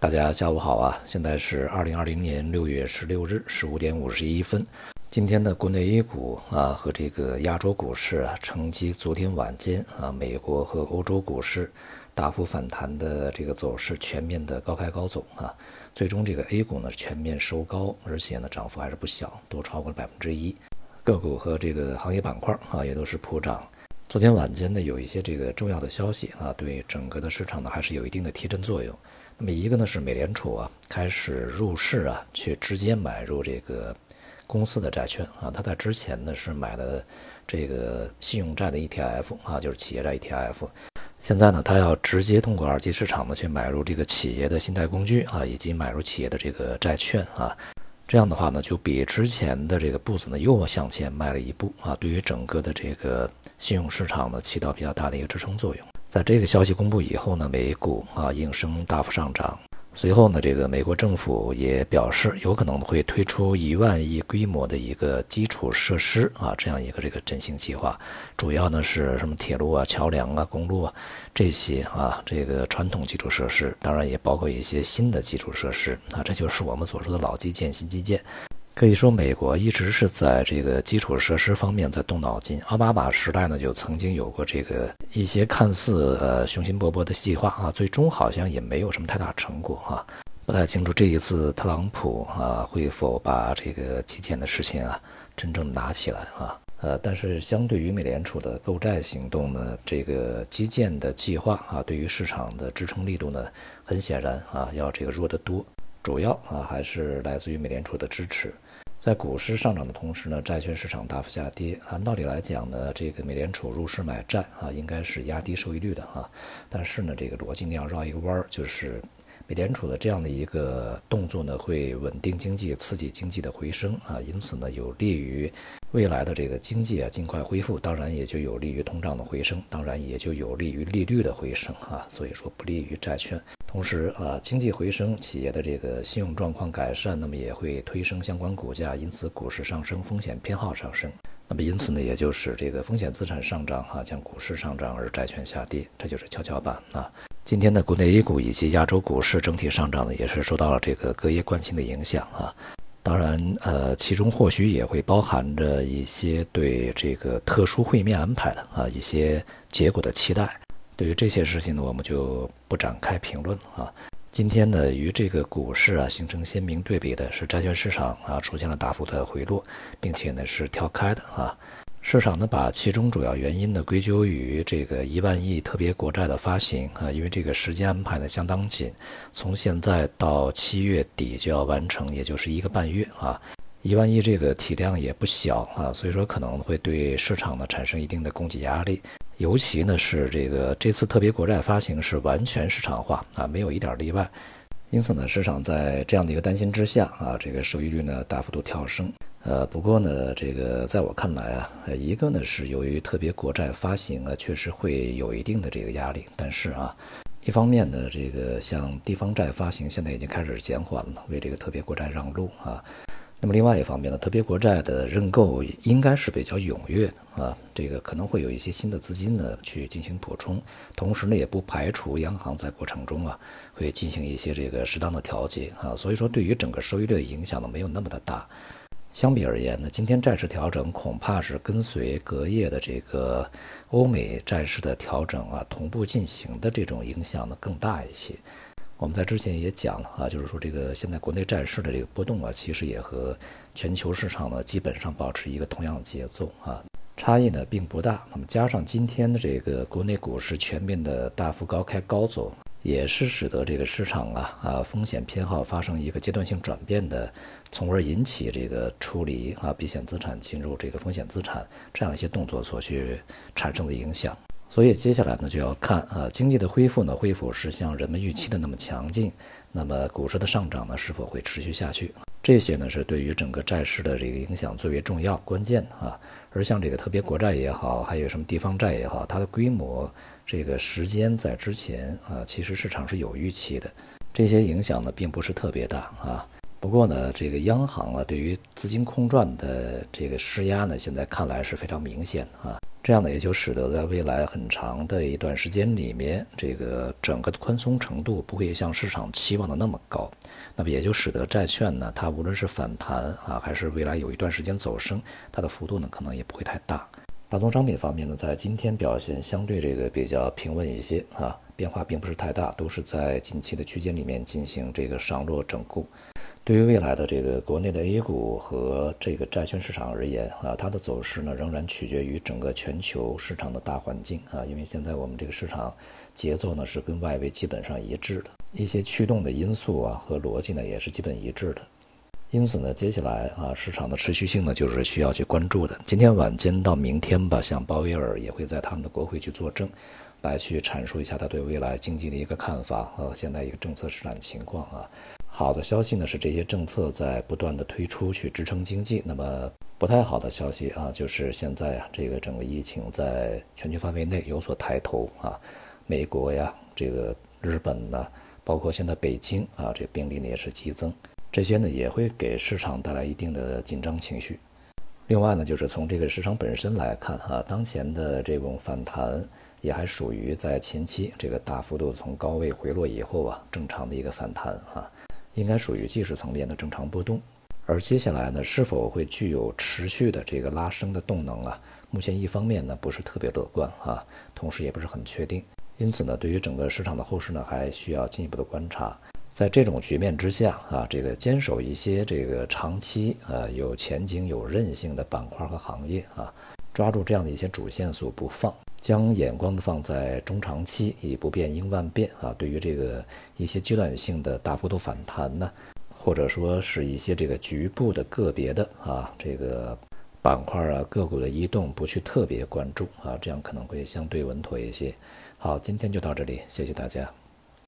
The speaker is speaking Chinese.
大家下午好啊！现在是二零二零年六月十六日十五点五十一分。今天的国内 A 股啊和这个亚洲股市啊，承接昨天晚间啊美国和欧洲股市大幅反弹的这个走势，全面的高开高走啊。最终这个 A 股呢全面收高，而且呢涨幅还是不小，都超过了百分之一。个股和这个行业板块啊也都是普涨。昨天晚间呢有一些这个重要的消息啊，对整个的市场呢还是有一定的提振作用。那么一个呢是美联储啊开始入市啊，去直接买入这个公司的债券啊。他在之前呢是买的这个信用债的 ETF 啊，就是企业债 ETF。现在呢，他要直接通过二级市场呢去买入这个企业的信贷工具啊，以及买入企业的这个债券啊。这样的话呢，就比之前的这个步子呢又向前迈了一步啊。对于整个的这个信用市场呢，起到比较大的一个支撑作用。在这个消息公布以后呢，美股啊应声大幅上涨。随后呢，这个美国政府也表示有可能会推出一万亿规模的一个基础设施啊这样一个这个振兴计划，主要呢是什么铁路啊、桥梁啊、公路啊这些啊这个传统基础设施，当然也包括一些新的基础设施啊，这就是我们所说的老基建、新基建。可以说，美国一直是在这个基础设施方面在动脑筋。奥巴马时代呢，就曾经有过这个一些看似呃雄心勃勃的计划啊，最终好像也没有什么太大成果啊。不太清楚这一次特朗普啊会否把这个基建的事情啊真正拿起来啊？呃，但是相对于美联储的购债行动呢，这个基建的计划啊，对于市场的支撑力度呢，很显然啊要这个弱得多。主要啊还是来自于美联储的支持。在股市上涨的同时呢，债券市场大幅下跌。按道理来讲呢，这个美联储入市买债啊，应该是压低收益率的啊。但是呢，这个逻辑呢要绕一个弯儿，就是美联储的这样的一个动作呢，会稳定经济、刺激经济的回升啊，因此呢，有利于未来的这个经济啊尽快恢复，当然也就有利于通胀的回升，当然也就有利于利率的回升啊。所以说，不利于债券。同时啊，经济回升，企业的这个信用状况改善，那么也会推升相关股价，因此股市上升，风险偏好上升。那么因此呢，也就是这个风险资产上涨哈，将股市上涨，而债券下跌，这就是跷跷板啊。今天的国内 A 股以及亚洲股市整体上涨呢，也是受到了这个隔夜惯性的影响啊。当然，呃，其中或许也会包含着一些对这个特殊会面安排的啊一些结果的期待。对于这些事情呢，我们就不展开评论啊。今天呢，与这个股市啊形成鲜明对比的是债券市场啊出现了大幅的回落，并且呢是跳开的啊。市场呢把其中主要原因呢归咎于这个一万亿特别国债的发行啊，因为这个时间安排呢相当紧，从现在到七月底就要完成，也就是一个半月啊。一万亿这个体量也不小啊，所以说可能会对市场呢产生一定的供给压力。尤其呢是这个这次特别国债发行是完全市场化啊，没有一点例外，因此呢，市场在这样的一个担心之下啊，这个收益率呢大幅度跳升。呃，不过呢，这个在我看来啊，一个呢是由于特别国债发行啊，确实会有一定的这个压力，但是啊，一方面呢，这个像地方债发行现在已经开始减缓了，为这个特别国债让路啊。那么另外一方面呢，特别国债的认购应该是比较踊跃啊，这个可能会有一些新的资金呢去进行补充，同时呢也不排除央行在过程中啊会进行一些这个适当的调节啊，所以说对于整个收益率的影响呢没有那么的大。相比而言呢，今天债市调整恐怕是跟随隔夜的这个欧美债市的调整啊同步进行的这种影响呢更大一些。我们在之前也讲了啊，就是说这个现在国内债市的这个波动啊，其实也和全球市场呢基本上保持一个同样的节奏啊，差异呢并不大。那么加上今天的这个国内股市全面的大幅高开高走，也是使得这个市场啊啊风险偏好发生一个阶段性转变的，从而引起这个处理啊避险资产进入这个风险资产这样一些动作所去产生的影响。所以接下来呢，就要看啊，经济的恢复呢，恢复是像人们预期的那么强劲，那么股市的上涨呢，是否会持续下去？这些呢，是对于整个债市的这个影响最为重要、关键啊。而像这个特别国债也好，还有什么地方债也好，它的规模、这个时间在之前啊，其实市场是有预期的，这些影响呢，并不是特别大啊。不过呢，这个央行啊，对于资金空转的这个施压呢，现在看来是非常明显啊。这样呢，也就使得在未来很长的一段时间里面，这个整个的宽松程度不会像市场期望的那么高。那么也就使得债券呢，它无论是反弹啊，还是未来有一段时间走升，它的幅度呢可能也不会太大。大宗商品方面呢，在今天表现相对这个比较平稳一些啊，变化并不是太大，都是在近期的区间里面进行这个上落整固。对于未来的这个国内的 A 股和这个债券市场而言啊，它的走势呢仍然取决于整个全球市场的大环境啊，因为现在我们这个市场节奏呢是跟外围基本上一致的，一些驱动的因素啊和逻辑呢也是基本一致的，因此呢，接下来啊市场的持续性呢就是需要去关注的。今天晚间到明天吧，像鲍威尔也会在他们的国会去作证，来去阐述一下他对未来经济的一个看法和现在一个政策施展情况啊。好的消息呢是这些政策在不断的推出去支撑经济。那么不太好的消息啊，就是现在啊这个整个疫情在全球范围内有所抬头啊，美国呀，这个日本呢，包括现在北京啊，这病例呢也是激增，这些呢也会给市场带来一定的紧张情绪。另外呢，就是从这个市场本身来看啊，当前的这种反弹也还属于在前期这个大幅度从高位回落以后啊正常的一个反弹啊。应该属于技术层面的正常波动，而接下来呢，是否会具有持续的这个拉升的动能啊？目前一方面呢不是特别乐观啊，同时也不是很确定，因此呢，对于整个市场的后市呢，还需要进一步的观察。在这种局面之下啊，这个坚守一些这个长期呃有前景、有韧性的板块和行业啊，抓住这样的一些主线索不放。将眼光放在中长期，以不变应万变啊。对于这个一些阶段性的大幅度反弹呢，或者说是一些这个局部的个别的啊这个板块啊个股的移动，不去特别关注啊，这样可能会相对稳妥一些。好，今天就到这里，谢谢大家。